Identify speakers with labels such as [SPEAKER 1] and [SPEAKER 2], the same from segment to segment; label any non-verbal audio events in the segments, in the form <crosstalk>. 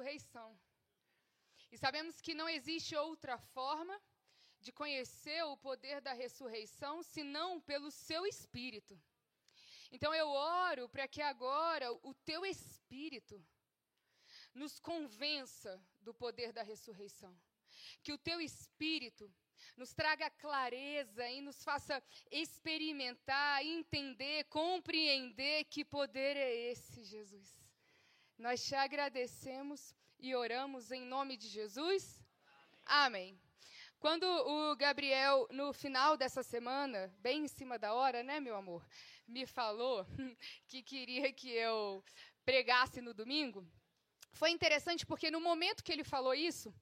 [SPEAKER 1] Ressurreição. E sabemos que não existe outra forma de conhecer o poder da ressurreição senão pelo seu espírito. Então eu oro para que agora o teu espírito nos convença do poder da ressurreição. Que o teu espírito nos traga clareza e nos faça experimentar, entender, compreender que poder é esse, Jesus. Nós te agradecemos e oramos em nome de Jesus. Amém. Quando o Gabriel, no final dessa semana, bem em cima da hora, né, meu amor, me falou <laughs> que queria que eu pregasse no domingo, foi interessante porque no momento que ele falou isso,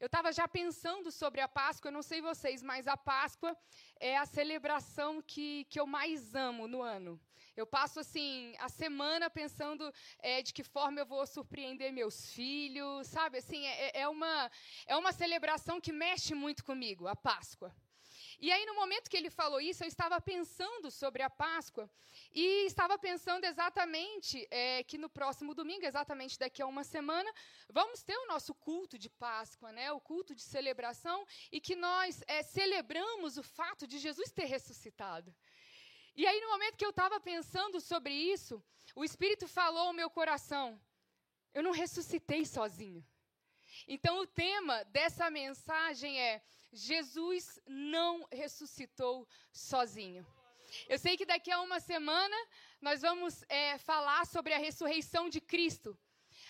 [SPEAKER 1] eu estava já pensando sobre a Páscoa, eu não sei vocês, mas a Páscoa é a celebração que, que eu mais amo no ano. Eu passo assim a semana pensando é, de que forma eu vou surpreender meus filhos, sabe? Assim é, é uma é uma celebração que mexe muito comigo, a Páscoa. E aí, no momento que ele falou isso, eu estava pensando sobre a Páscoa e estava pensando exatamente é, que no próximo domingo, exatamente daqui a uma semana, vamos ter o nosso culto de Páscoa, né? o culto de celebração, e que nós é, celebramos o fato de Jesus ter ressuscitado. E aí, no momento que eu estava pensando sobre isso, o Espírito falou ao meu coração: eu não ressuscitei sozinho. Então, o tema dessa mensagem é: Jesus não ressuscitou sozinho. Eu sei que daqui a uma semana nós vamos é, falar sobre a ressurreição de Cristo.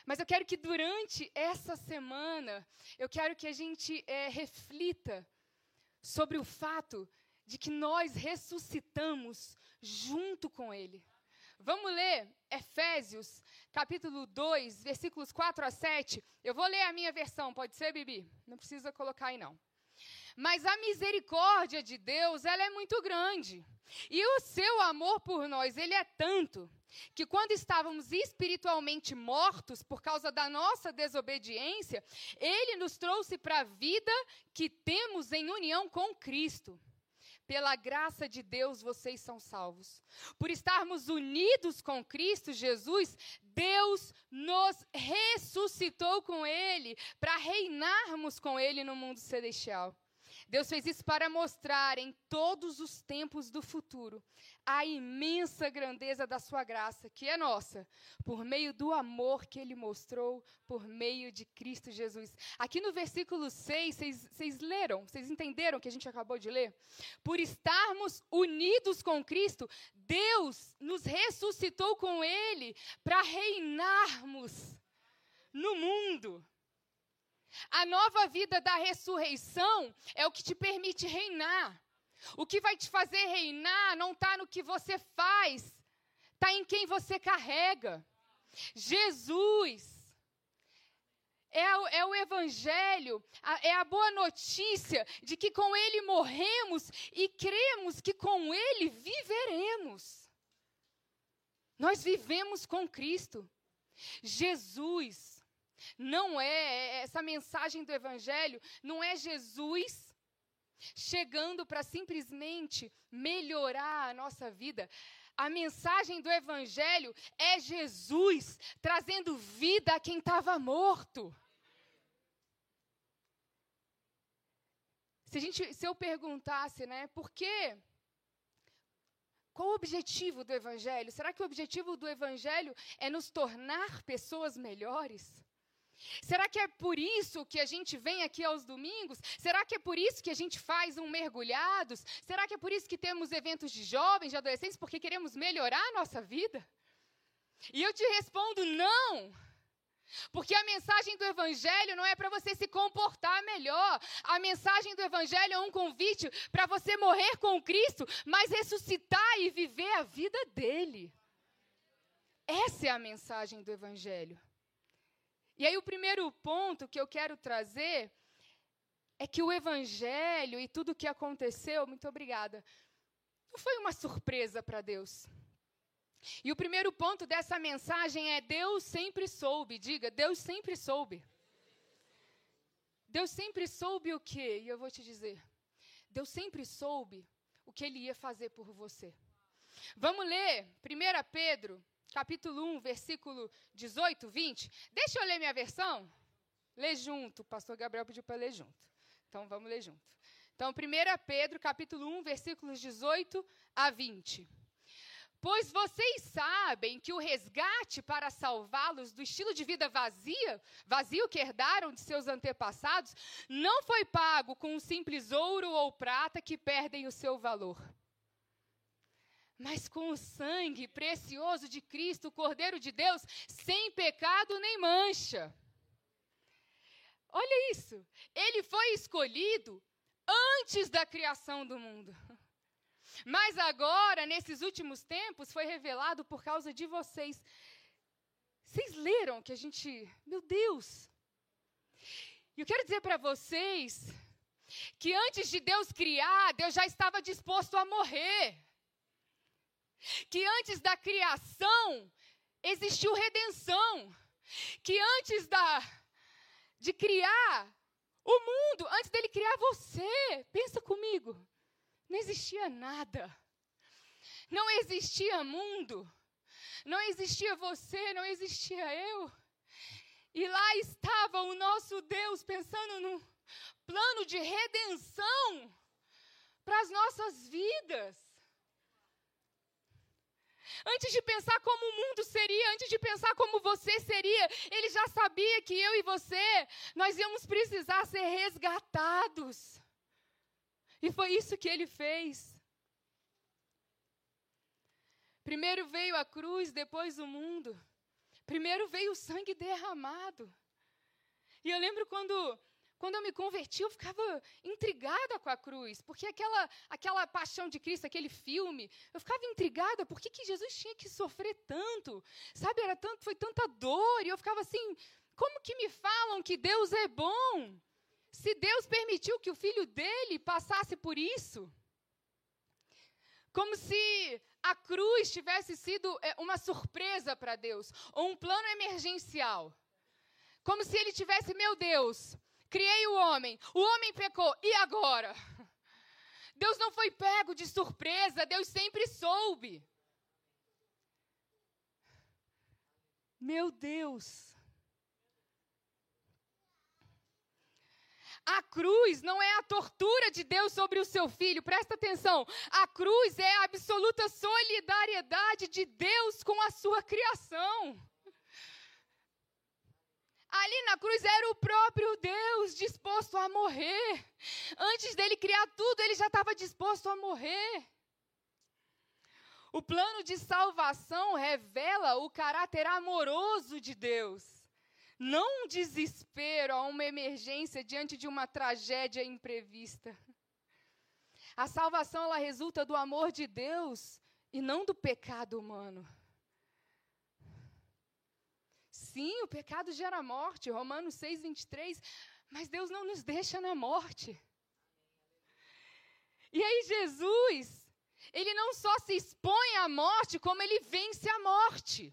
[SPEAKER 1] Mas eu quero que durante essa semana, eu quero que a gente é, reflita sobre o fato de que nós ressuscitamos junto com Ele. Vamos ler Efésios, capítulo 2, versículos 4 a 7. Eu vou ler a minha versão, pode ser, Bibi? Não precisa colocar aí, não. Mas a misericórdia de Deus, ela é muito grande. E o seu amor por nós, ele é tanto que quando estávamos espiritualmente mortos por causa da nossa desobediência, ele nos trouxe para a vida que temos em união com Cristo. Pela graça de Deus vocês são salvos. Por estarmos unidos com Cristo Jesus, Deus nos ressuscitou com Ele para reinarmos com Ele no mundo celestial. Deus fez isso para mostrar em todos os tempos do futuro a imensa grandeza da sua graça, que é nossa, por meio do amor que ele mostrou por meio de Cristo Jesus. Aqui no versículo 6, vocês leram, vocês entenderam o que a gente acabou de ler? Por estarmos unidos com Cristo, Deus nos ressuscitou com ele para reinarmos no mundo. A nova vida da ressurreição é o que te permite reinar. O que vai te fazer reinar não está no que você faz, está em quem você carrega. Jesus. É o, é o, Evangelho, a, é a boa notícia de que com Ele morremos e cremos que com Ele viveremos. Nós vivemos com Cristo. Jesus não é, é essa mensagem do Evangelho, não é Jesus chegando para simplesmente melhorar a nossa vida. A mensagem do Evangelho é Jesus trazendo vida a quem estava morto. Se, a gente, se eu perguntasse, né, por quê? Qual o objetivo do Evangelho? Será que o objetivo do Evangelho é nos tornar pessoas melhores? Será que é por isso que a gente vem aqui aos domingos? Será que é por isso que a gente faz um mergulhados? Será que é por isso que temos eventos de jovens, de adolescentes, porque queremos melhorar a nossa vida? E eu te respondo: não. Porque a mensagem do Evangelho não é para você se comportar melhor. A mensagem do Evangelho é um convite para você morrer com Cristo, mas ressuscitar e viver a vida dele. Essa é a mensagem do Evangelho. E aí, o primeiro ponto que eu quero trazer é que o Evangelho e tudo o que aconteceu, muito obrigada, não foi uma surpresa para Deus. E o primeiro ponto dessa mensagem é: Deus sempre soube. Diga, Deus sempre soube. Deus sempre soube o quê? E eu vou te dizer. Deus sempre soube o que ele ia fazer por você. Vamos ler 1 Pedro, capítulo 1, versículo 18, 20. Deixa eu ler minha versão. Lê junto. O pastor Gabriel pediu para ler junto. Então vamos ler junto. Então, 1 Pedro, capítulo 1, versículos 18 a 20. Pois vocês sabem que o resgate para salvá-los do estilo de vida vazia, vazio que herdaram de seus antepassados, não foi pago com um simples ouro ou prata que perdem o seu valor. Mas com o sangue precioso de Cristo, o Cordeiro de Deus, sem pecado nem mancha. Olha isso. Ele foi escolhido antes da criação do mundo. Mas agora, nesses últimos tempos, foi revelado por causa de vocês. Vocês leram que a gente. Meu Deus! E eu quero dizer para vocês que antes de Deus criar, Deus já estava disposto a morrer. Que antes da criação existiu redenção. Que antes da de criar o mundo, antes dele criar você, pensa comigo. Não existia nada. Não existia mundo. Não existia você, não existia eu. E lá estava o nosso Deus pensando num plano de redenção para as nossas vidas. Antes de pensar como o mundo seria, antes de pensar como você seria, ele já sabia que eu e você, nós íamos precisar ser resgatados. E foi isso que ele fez. Primeiro veio a cruz, depois o mundo. Primeiro veio o sangue derramado. E eu lembro quando, quando eu me converti, eu ficava intrigada com a cruz, porque aquela, aquela paixão de Cristo, aquele filme, eu ficava intrigada, por que, que Jesus tinha que sofrer tanto? Sabe, era tanto, foi tanta dor, e eu ficava assim, como que me falam que Deus é bom? Se Deus permitiu que o filho dele passasse por isso, como se a cruz tivesse sido é, uma surpresa para Deus, ou um plano emergencial. Como se ele tivesse, meu Deus, criei o homem, o homem pecou, e agora? <laughs> Deus não foi pego de surpresa, Deus sempre soube. Meu Deus. A cruz não é a tortura de Deus sobre o seu filho, presta atenção. A cruz é a absoluta solidariedade de Deus com a sua criação. Ali na cruz era o próprio Deus disposto a morrer. Antes dele criar tudo, ele já estava disposto a morrer. O plano de salvação revela o caráter amoroso de Deus não um desespero a uma emergência diante de uma tragédia imprevista. A salvação ela resulta do amor de Deus e não do pecado humano. Sim, o pecado gera morte, Romanos 6, 23, mas Deus não nos deixa na morte. E aí, Jesus, ele não só se expõe à morte, como ele vence a morte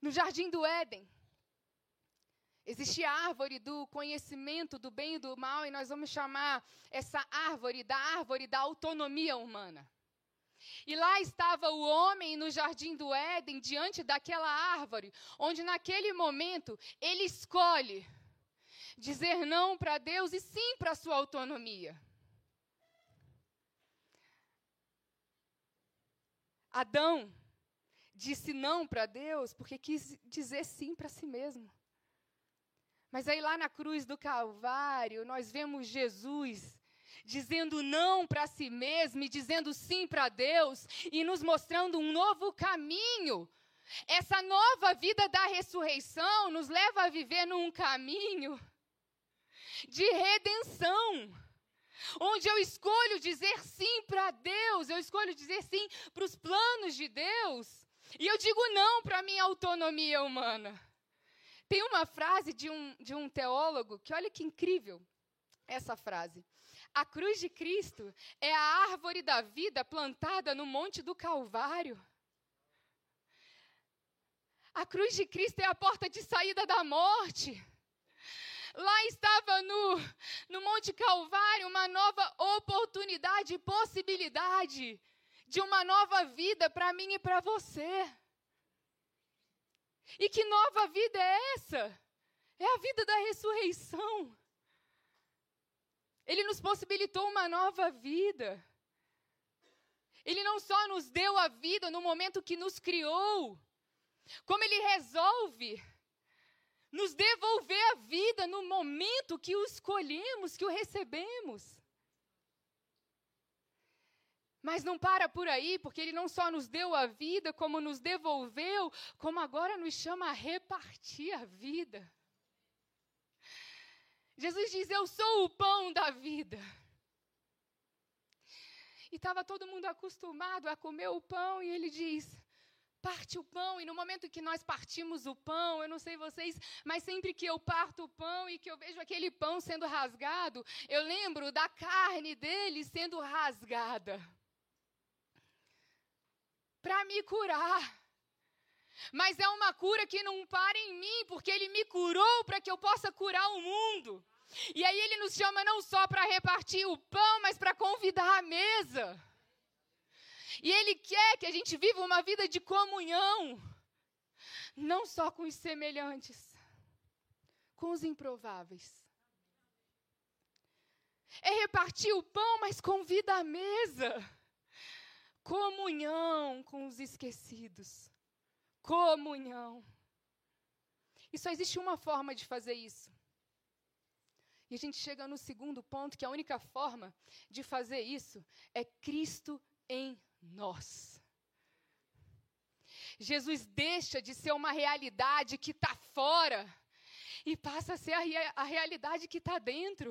[SPEAKER 1] no jardim do Éden. Existe a árvore do conhecimento do bem e do mal, e nós vamos chamar essa árvore da árvore da autonomia humana. E lá estava o homem no jardim do Éden, diante daquela árvore, onde naquele momento ele escolhe dizer não para Deus e sim para a sua autonomia. Adão disse não para Deus porque quis dizer sim para si mesmo. Mas aí lá na cruz do Calvário, nós vemos Jesus dizendo não para si mesmo e dizendo sim para Deus e nos mostrando um novo caminho essa nova vida da ressurreição nos leva a viver num caminho de redenção. Onde eu escolho dizer sim para Deus, eu escolho dizer sim para os planos de Deus, e eu digo não para a minha autonomia humana. Tem uma frase de um, de um teólogo que, olha que incrível essa frase. A cruz de Cristo é a árvore da vida plantada no Monte do Calvário. A cruz de Cristo é a porta de saída da morte. Lá estava no, no Monte Calvário uma nova oportunidade possibilidade de uma nova vida para mim e para você. E que nova vida é essa? É a vida da ressurreição. Ele nos possibilitou uma nova vida. Ele não só nos deu a vida no momento que nos criou, como ele resolve nos devolver a vida no momento que o escolhemos, que o recebemos. Mas não para por aí, porque Ele não só nos deu a vida, como nos devolveu, como agora nos chama a repartir a vida. Jesus diz: Eu sou o pão da vida. E estava todo mundo acostumado a comer o pão, e ele diz: parte o pão, e no momento que nós partimos o pão, eu não sei vocês, mas sempre que eu parto o pão e que eu vejo aquele pão sendo rasgado, eu lembro da carne dele sendo rasgada para me curar. Mas é uma cura que não para em mim, porque Ele me curou para que eu possa curar o mundo. E aí Ele nos chama não só para repartir o pão, mas para convidar à mesa. E Ele quer que a gente viva uma vida de comunhão, não só com os semelhantes, com os improváveis. É repartir o pão, mas convida à mesa comunhão com os esquecidos. Comunhão. E só existe uma forma de fazer isso. E a gente chega no segundo ponto, que a única forma de fazer isso é Cristo em nós. Jesus deixa de ser uma realidade que está fora e passa a ser a, a realidade que está dentro.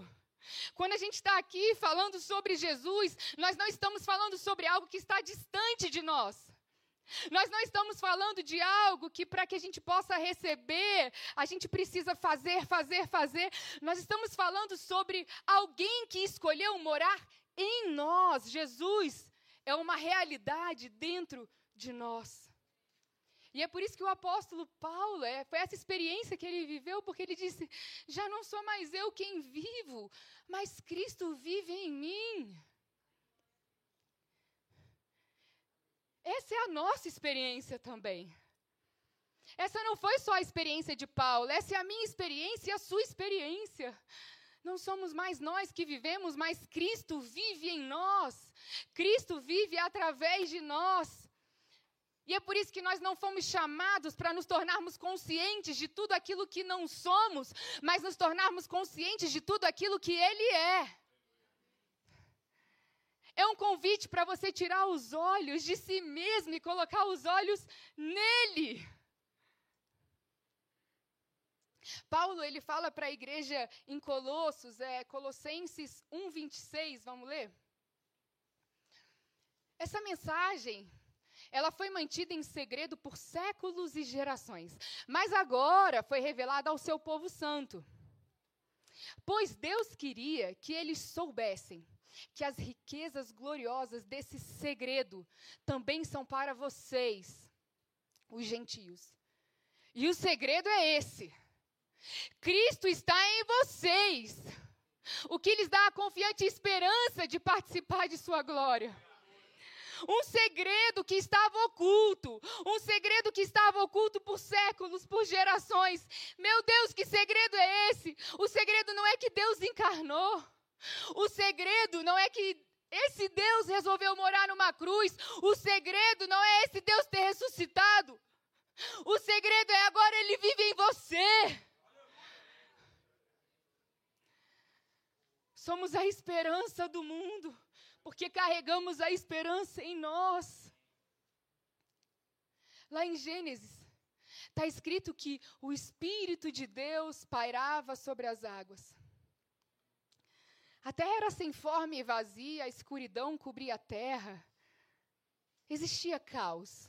[SPEAKER 1] Quando a gente está aqui falando sobre Jesus, nós não estamos falando sobre algo que está distante de nós. Nós não estamos falando de algo que, para que a gente possa receber, a gente precisa fazer, fazer, fazer. Nós estamos falando sobre alguém que escolheu morar em nós. Jesus é uma realidade dentro de nós. E é por isso que o apóstolo Paulo, é, foi essa experiência que ele viveu, porque ele disse: Já não sou mais eu quem vivo, mas Cristo vive em mim. Essa é a nossa experiência também. Essa não foi só a experiência de Paulo, essa é a minha experiência e a sua experiência. Não somos mais nós que vivemos, mas Cristo vive em nós. Cristo vive através de nós. E é por isso que nós não fomos chamados para nos tornarmos conscientes de tudo aquilo que não somos, mas nos tornarmos conscientes de tudo aquilo que Ele é. É um convite para você tirar os olhos de si mesmo e colocar os olhos nele. Paulo ele fala para a igreja em Colossos, é Colossenses 1:26, vamos ler? Essa mensagem ela foi mantida em segredo por séculos e gerações, mas agora foi revelada ao seu povo santo. Pois Deus queria que eles soubessem que as riquezas gloriosas desse segredo também são para vocês, os gentios. E o segredo é esse: Cristo está em vocês, o que lhes dá a confiante esperança de participar de Sua glória um segredo que estava oculto, um segredo que estava oculto por séculos, por gerações. Meu Deus, que segredo é esse? O segredo não é que Deus encarnou. O segredo não é que esse Deus resolveu morar numa cruz. O segredo não é esse Deus ter ressuscitado. O segredo é agora ele vive em você. Somos a esperança do mundo porque carregamos a esperança em nós. Lá em Gênesis, está escrito que o Espírito de Deus pairava sobre as águas. A terra era sem forma e vazia, a escuridão cobria a terra. Existia caos.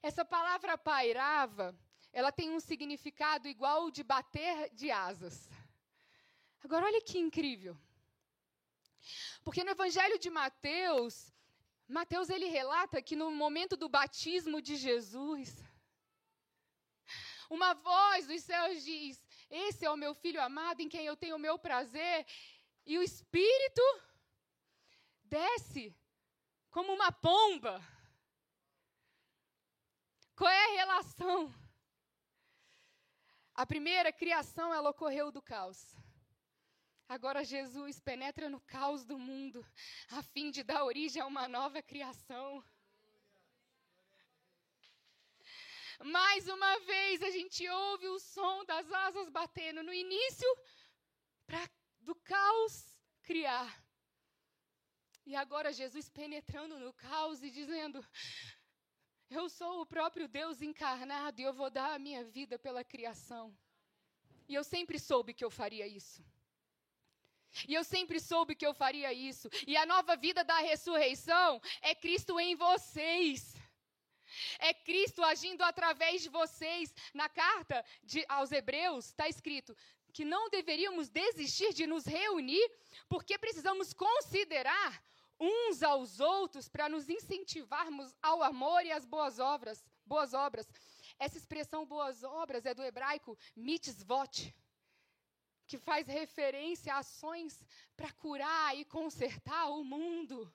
[SPEAKER 1] Essa palavra pairava, ela tem um significado igual de bater de asas. Agora olha que incrível. Porque no Evangelho de Mateus, Mateus ele relata que no momento do batismo de Jesus, uma voz dos céus diz: Esse é o meu filho amado em quem eu tenho o meu prazer. E o Espírito desce como uma pomba. Qual é a relação? A primeira criação ela ocorreu do caos. Agora Jesus penetra no caos do mundo, a fim de dar origem a uma nova criação. Mais uma vez a gente ouve o som das asas batendo no início para do caos criar. E agora Jesus penetrando no caos e dizendo: Eu sou o próprio Deus encarnado e eu vou dar a minha vida pela criação. E eu sempre soube que eu faria isso. E eu sempre soube que eu faria isso. E a nova vida da ressurreição é Cristo em vocês. É Cristo agindo através de vocês. Na carta de, aos Hebreus está escrito que não deveríamos desistir de nos reunir, porque precisamos considerar uns aos outros para nos incentivarmos ao amor e às boas obras. Boas obras. Essa expressão boas obras é do hebraico mitzvot que faz referência a ações para curar e consertar o mundo.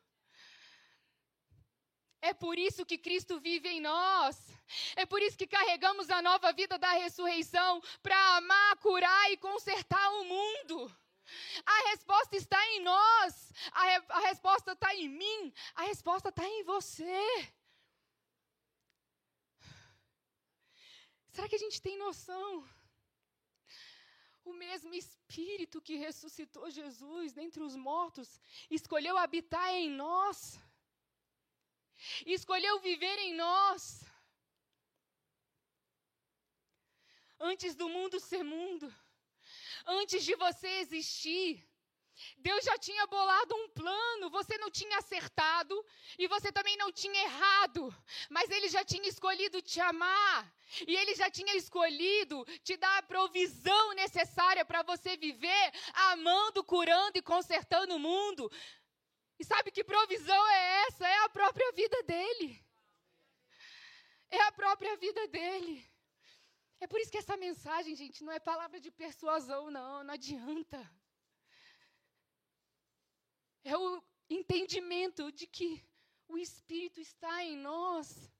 [SPEAKER 1] É por isso que Cristo vive em nós. É por isso que carregamos a nova vida da ressurreição para amar, curar e consertar o mundo. A resposta está em nós. A, re a resposta está em mim. A resposta está em você. Será que a gente tem noção o mesmo Espírito que ressuscitou Jesus dentre os mortos escolheu habitar em nós, escolheu viver em nós. Antes do mundo ser mundo, antes de você existir, Deus já tinha bolado um plano, você não tinha acertado e você também não tinha errado, mas Ele já tinha escolhido te amar e Ele já tinha escolhido te dar a provisão necessária para você viver amando, curando e consertando o mundo. E sabe que provisão é essa? É a própria vida dele. É a própria vida dele. É por isso que essa mensagem, gente, não é palavra de persuasão, não, não adianta é o entendimento de que o Espírito está em nós.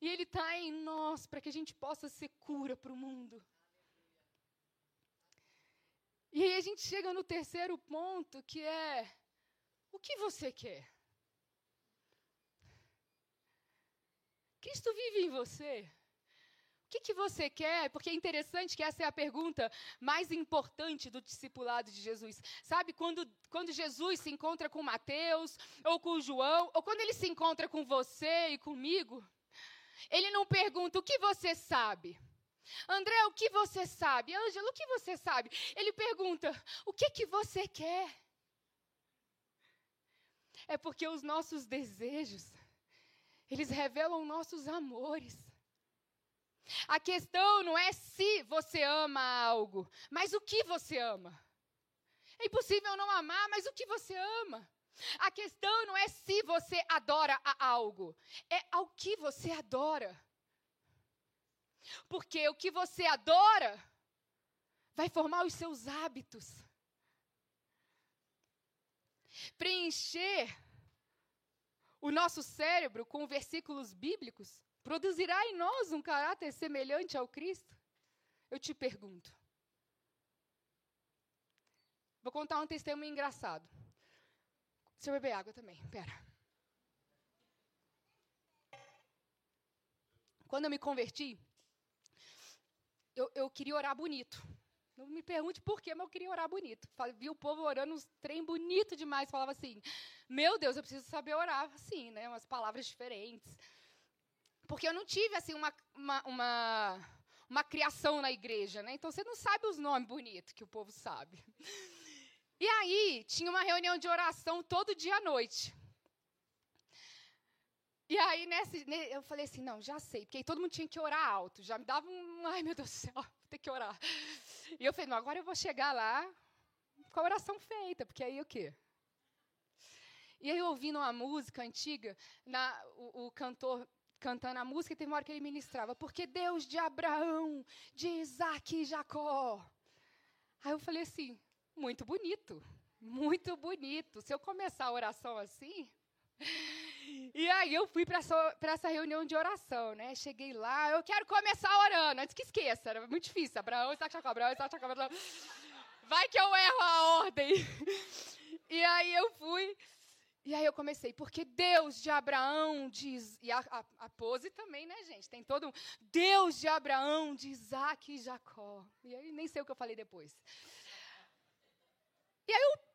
[SPEAKER 1] E Ele está em nós para que a gente possa ser cura para o mundo. E aí a gente chega no terceiro ponto, que é: o que você quer? Cristo vive em você que, que você quer? Porque é interessante que essa é a pergunta mais importante do discipulado de Jesus. Sabe, quando, quando Jesus se encontra com Mateus, ou com João, ou quando ele se encontra com você e comigo, ele não pergunta o que você sabe. André, o que você sabe? Ângela, o que você sabe? Ele pergunta: o que que você quer? É porque os nossos desejos, eles revelam nossos amores. A questão não é se você ama algo, mas o que você ama. É impossível não amar, mas o que você ama. A questão não é se você adora a algo, é ao que você adora. Porque o que você adora vai formar os seus hábitos. Preencher o nosso cérebro com versículos bíblicos Produzirá em nós um caráter semelhante ao Cristo? Eu te pergunto. Vou contar um testemunho engraçado. Deixa eu beber água também, pera. Quando eu me converti, eu, eu queria orar bonito. Não me pergunte por quê, mas eu queria orar bonito. Vi o povo orando uns trem bonito demais. Falava assim: Meu Deus, eu preciso saber orar assim, né? Umas palavras diferentes. Porque eu não tive, assim, uma, uma, uma, uma criação na igreja, né? Então, você não sabe os nomes bonitos que o povo sabe. E aí, tinha uma reunião de oração todo dia à noite. E aí, nesse, eu falei assim, não, já sei, porque aí todo mundo tinha que orar alto, já me dava um, ai meu Deus do céu, ter que orar. E eu falei, não, agora eu vou chegar lá com a oração feita, porque aí o quê? E aí, ouvindo uma música antiga, na, o, o cantor cantando a música, teve uma hora que ele ministrava, porque Deus de Abraão, de Isaac e Jacó. Aí eu falei assim, muito bonito, muito bonito. Se eu começar a oração assim, e aí eu fui para essa, essa reunião de oração, né? Cheguei lá, eu quero começar orando. Antes que esqueça, era muito difícil. Abraão, Isaac, Jacó, Abraão, Isaac, Jacó, Abraão. Vai que eu erro a ordem. E aí eu fui, e aí eu comecei, porque Deus de Abraão diz, e a, a, a pose também, né, gente? Tem todo um, Deus de Abraão, de Isaac e Jacó. E aí nem sei o que eu falei depois. E aí eu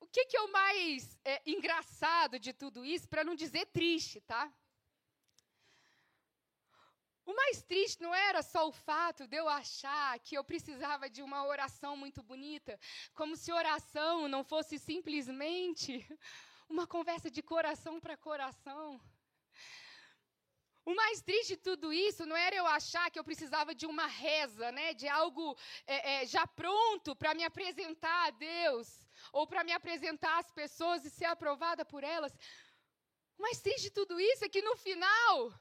[SPEAKER 1] o que, que é o mais é, engraçado de tudo isso, para não dizer triste, tá? O mais triste não era só o fato de eu achar que eu precisava de uma oração muito bonita, como se oração não fosse simplesmente <laughs> uma conversa de coração para coração. O mais triste de tudo isso não era eu achar que eu precisava de uma reza, né, de algo é, é, já pronto para me apresentar a Deus, ou para me apresentar às pessoas e ser aprovada por elas. O mais triste de tudo isso é que no final,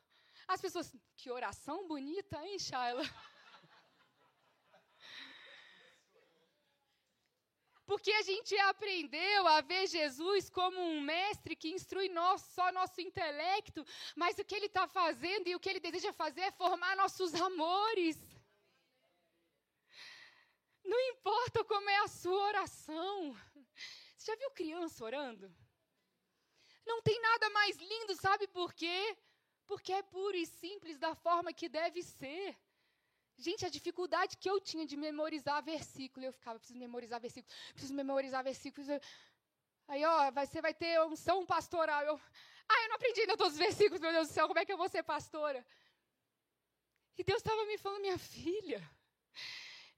[SPEAKER 1] as pessoas, que oração bonita, hein, Shaila? <laughs> Porque a gente aprendeu a ver Jesus como um mestre que instrui nós, só nosso intelecto, mas o que ele está fazendo e o que ele deseja fazer é formar nossos amores. Não importa como é a sua oração. Você já viu criança orando? Não tem nada mais lindo, sabe por quê? Porque é puro e simples da forma que deve ser. Gente, a dificuldade que eu tinha de memorizar versículo, eu ficava, preciso memorizar versículo, preciso memorizar versículos. Aí, ó, você vai ter unção pastoral. Eu, ah, eu não aprendi ainda todos os versículos, meu Deus do céu, como é que eu vou ser pastora? E Deus estava me falando, minha filha,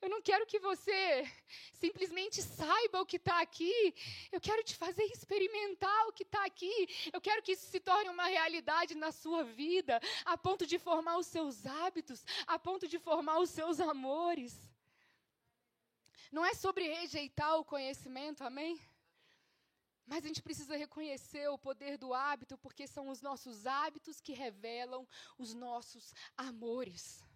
[SPEAKER 1] eu não quero que você simplesmente saiba o que está aqui. Eu quero te fazer experimentar o que está aqui. Eu quero que isso se torne uma realidade na sua vida, a ponto de formar os seus hábitos, a ponto de formar os seus amores. Não é sobre rejeitar o conhecimento, amém? Mas a gente precisa reconhecer o poder do hábito, porque são os nossos hábitos que revelam os nossos amores.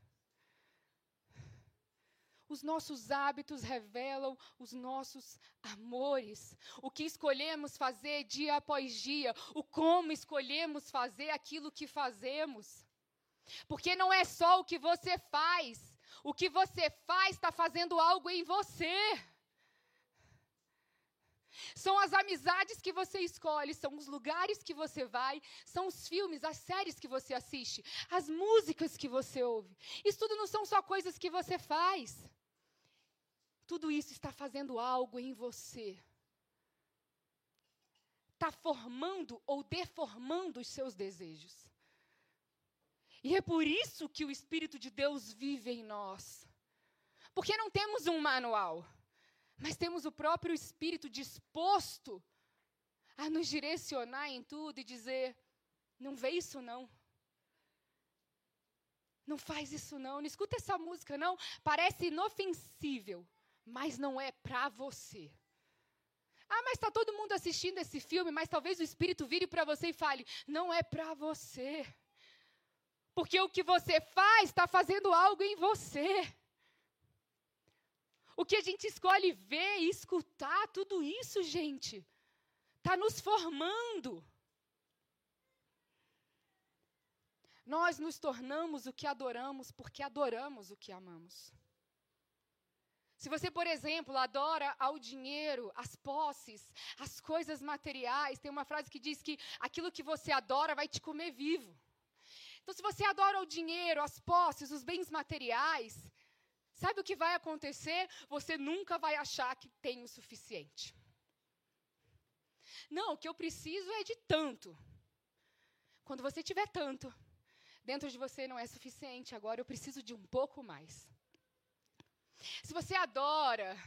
[SPEAKER 1] Os nossos hábitos revelam os nossos amores. O que escolhemos fazer dia após dia. O como escolhemos fazer aquilo que fazemos. Porque não é só o que você faz. O que você faz está fazendo algo em você. São as amizades que você escolhe, são os lugares que você vai, são os filmes, as séries que você assiste, as músicas que você ouve. Isso tudo não são só coisas que você faz tudo isso está fazendo algo em você. Está formando ou deformando os seus desejos. E é por isso que o Espírito de Deus vive em nós. Porque não temos um manual, mas temos o próprio Espírito disposto a nos direcionar em tudo e dizer: não vê isso não. Não faz isso não, não escuta essa música não, parece inofensível mas não é para você. Ah, mas está todo mundo assistindo esse filme, mas talvez o Espírito vire para você e fale: não é para você. Porque o que você faz está fazendo algo em você. O que a gente escolhe ver e escutar, tudo isso, gente, está nos formando. Nós nos tornamos o que adoramos porque adoramos o que amamos. Se você, por exemplo, adora ao dinheiro, as posses, as coisas materiais, tem uma frase que diz que aquilo que você adora vai te comer vivo. Então, se você adora o dinheiro, as posses, os bens materiais, sabe o que vai acontecer? Você nunca vai achar que tem o suficiente. Não, o que eu preciso é de tanto. Quando você tiver tanto, dentro de você não é suficiente, agora eu preciso de um pouco mais. Se você adora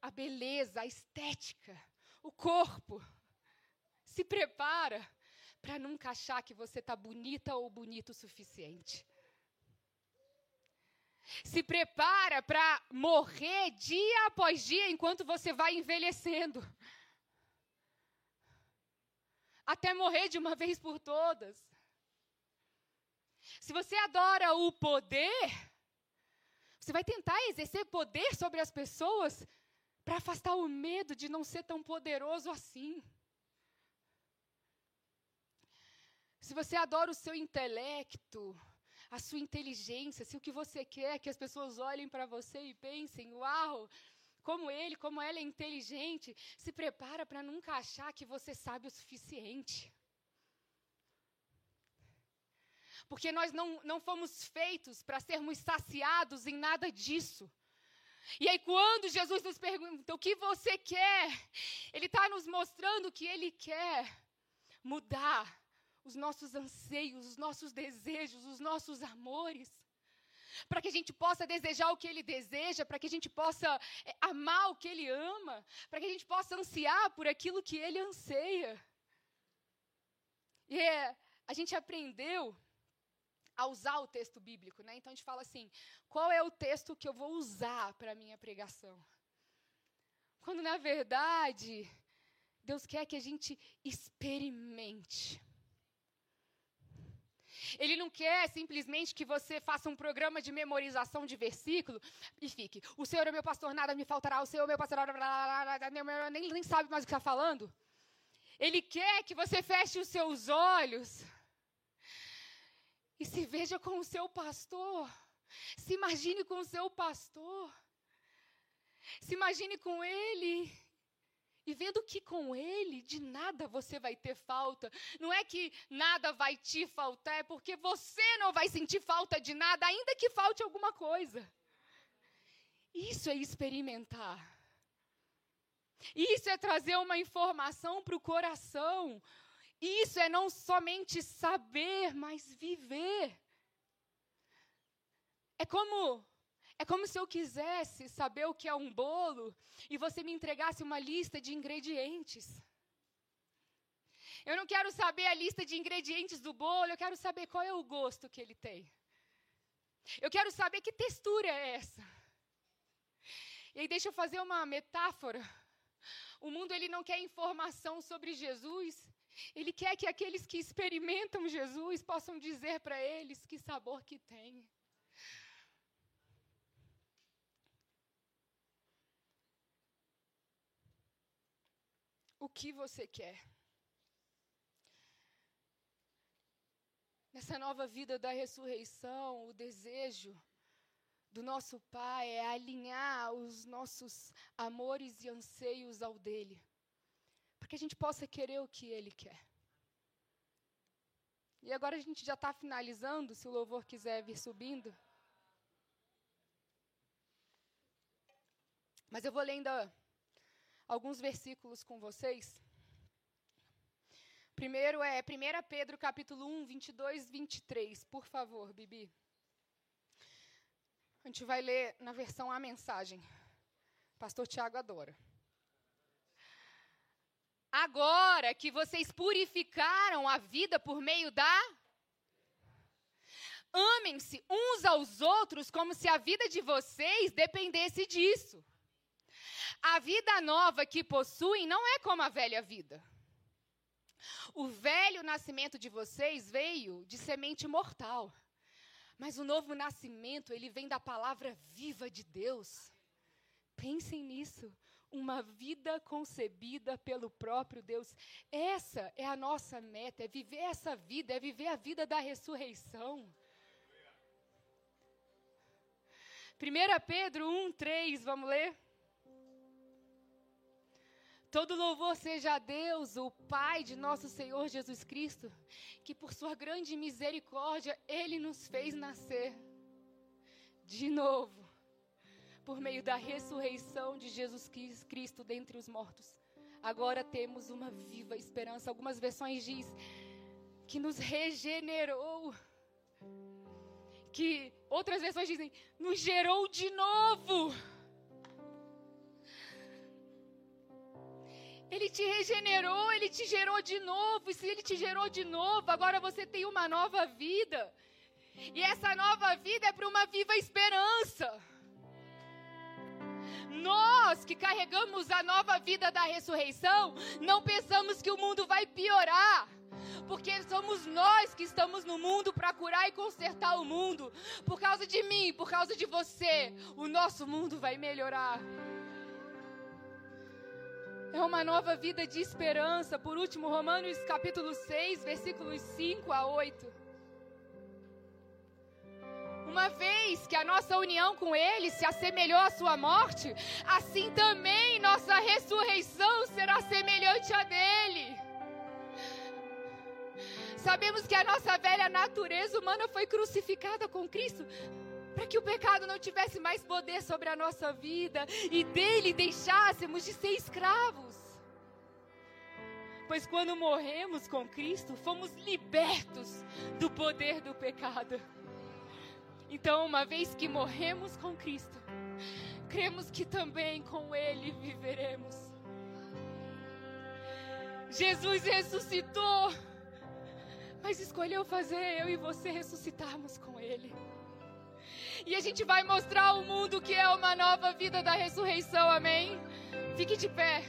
[SPEAKER 1] a beleza, a estética, o corpo, se prepara para nunca achar que você está bonita ou bonito o suficiente. Se prepara para morrer dia após dia enquanto você vai envelhecendo. Até morrer de uma vez por todas. Se você adora o poder, você vai tentar exercer poder sobre as pessoas para afastar o medo de não ser tão poderoso assim. Se você adora o seu intelecto, a sua inteligência, se o que você quer é que as pessoas olhem para você e pensem, uau, como ele, como ela é inteligente, se prepara para nunca achar que você sabe o suficiente. Porque nós não, não fomos feitos para sermos saciados em nada disso. E aí, quando Jesus nos pergunta o que você quer, Ele está nos mostrando que Ele quer mudar os nossos anseios, os nossos desejos, os nossos amores. Para que a gente possa desejar o que Ele deseja, para que a gente possa é, amar o que Ele ama, para que a gente possa ansiar por aquilo que Ele anseia. E é, a gente aprendeu a usar o texto bíblico, né? Então a gente fala assim: qual é o texto que eu vou usar para a minha pregação? Quando na verdade, Deus quer que a gente experimente. Ele não quer simplesmente que você faça um programa de memorização de versículo e fique: O Senhor é meu pastor, nada me faltará, o Senhor é meu pastor, nem, nem sabe mais o que está falando. Ele quer que você feche os seus olhos e se veja com o seu pastor. Se imagine com o seu pastor. Se imagine com ele e vendo que com Ele de nada você vai ter falta. Não é que nada vai te faltar, é porque você não vai sentir falta de nada, ainda que falte alguma coisa. Isso é experimentar. Isso é trazer uma informação para o coração. Isso é não somente saber, mas viver. É como é como se eu quisesse saber o que é um bolo e você me entregasse uma lista de ingredientes. Eu não quero saber a lista de ingredientes do bolo, eu quero saber qual é o gosto que ele tem. Eu quero saber que textura é essa. E aí deixa eu fazer uma metáfora. O mundo ele não quer informação sobre Jesus, ele quer que aqueles que experimentam Jesus possam dizer para eles que sabor que tem. o que você quer. Nessa nova vida da ressurreição, o desejo do nosso Pai é alinhar os nossos amores e anseios ao dele, para que a gente possa querer o que ele quer. E agora a gente já está finalizando, se o louvor quiser vir subindo. Mas eu vou ler ainda alguns versículos com vocês. Primeiro é 1 Pedro capítulo 1, 22, 23. Por favor, Bibi. A gente vai ler na versão A Mensagem. Pastor Tiago adora. Agora que vocês purificaram a vida por meio da. Amem-se uns aos outros como se a vida de vocês dependesse disso. A vida nova que possuem não é como a velha vida. O velho nascimento de vocês veio de semente mortal. Mas o novo nascimento, ele vem da palavra viva de Deus. Pensem nisso. Uma vida concebida pelo próprio Deus. Essa é a nossa meta, é viver essa vida, é viver a vida da ressurreição. 1 Pedro 1, 3, vamos ler? Todo louvor seja a Deus, o Pai de nosso Senhor Jesus Cristo, que por sua grande misericórdia ele nos fez nascer de novo, por meio da ressurreição de Jesus Cristo dentre os mortos. Agora temos uma viva esperança. Algumas versões diz que nos regenerou. Que outras versões dizem, nos gerou de novo. Ele te regenerou, ele te gerou de novo. E se ele te gerou de novo, agora você tem uma nova vida. E essa nova vida é para uma viva esperança. Nós que carregamos a nova vida da ressurreição, não pensamos que o mundo vai piorar. Porque somos nós que estamos no mundo para curar e consertar o mundo. Por causa de mim, por causa de você, o nosso mundo vai melhorar. É uma nova vida de esperança. Por último, Romanos capítulo 6, versículos 5 a 8. Uma vez que a nossa união com Ele se assemelhou à sua morte, assim também nossa ressurreição será semelhante à dele. Sabemos que a nossa velha natureza humana foi crucificada com Cristo para que o pecado não tivesse mais poder sobre a nossa vida e dele deixássemos de ser escravos. Pois quando morremos com Cristo, fomos libertos do poder do pecado. Então, uma vez que morremos com Cristo, cremos que também com Ele viveremos. Jesus ressuscitou, mas escolheu fazer eu e você ressuscitarmos com Ele. E a gente vai mostrar ao mundo que é uma nova vida da ressurreição, amém? Fique de pé.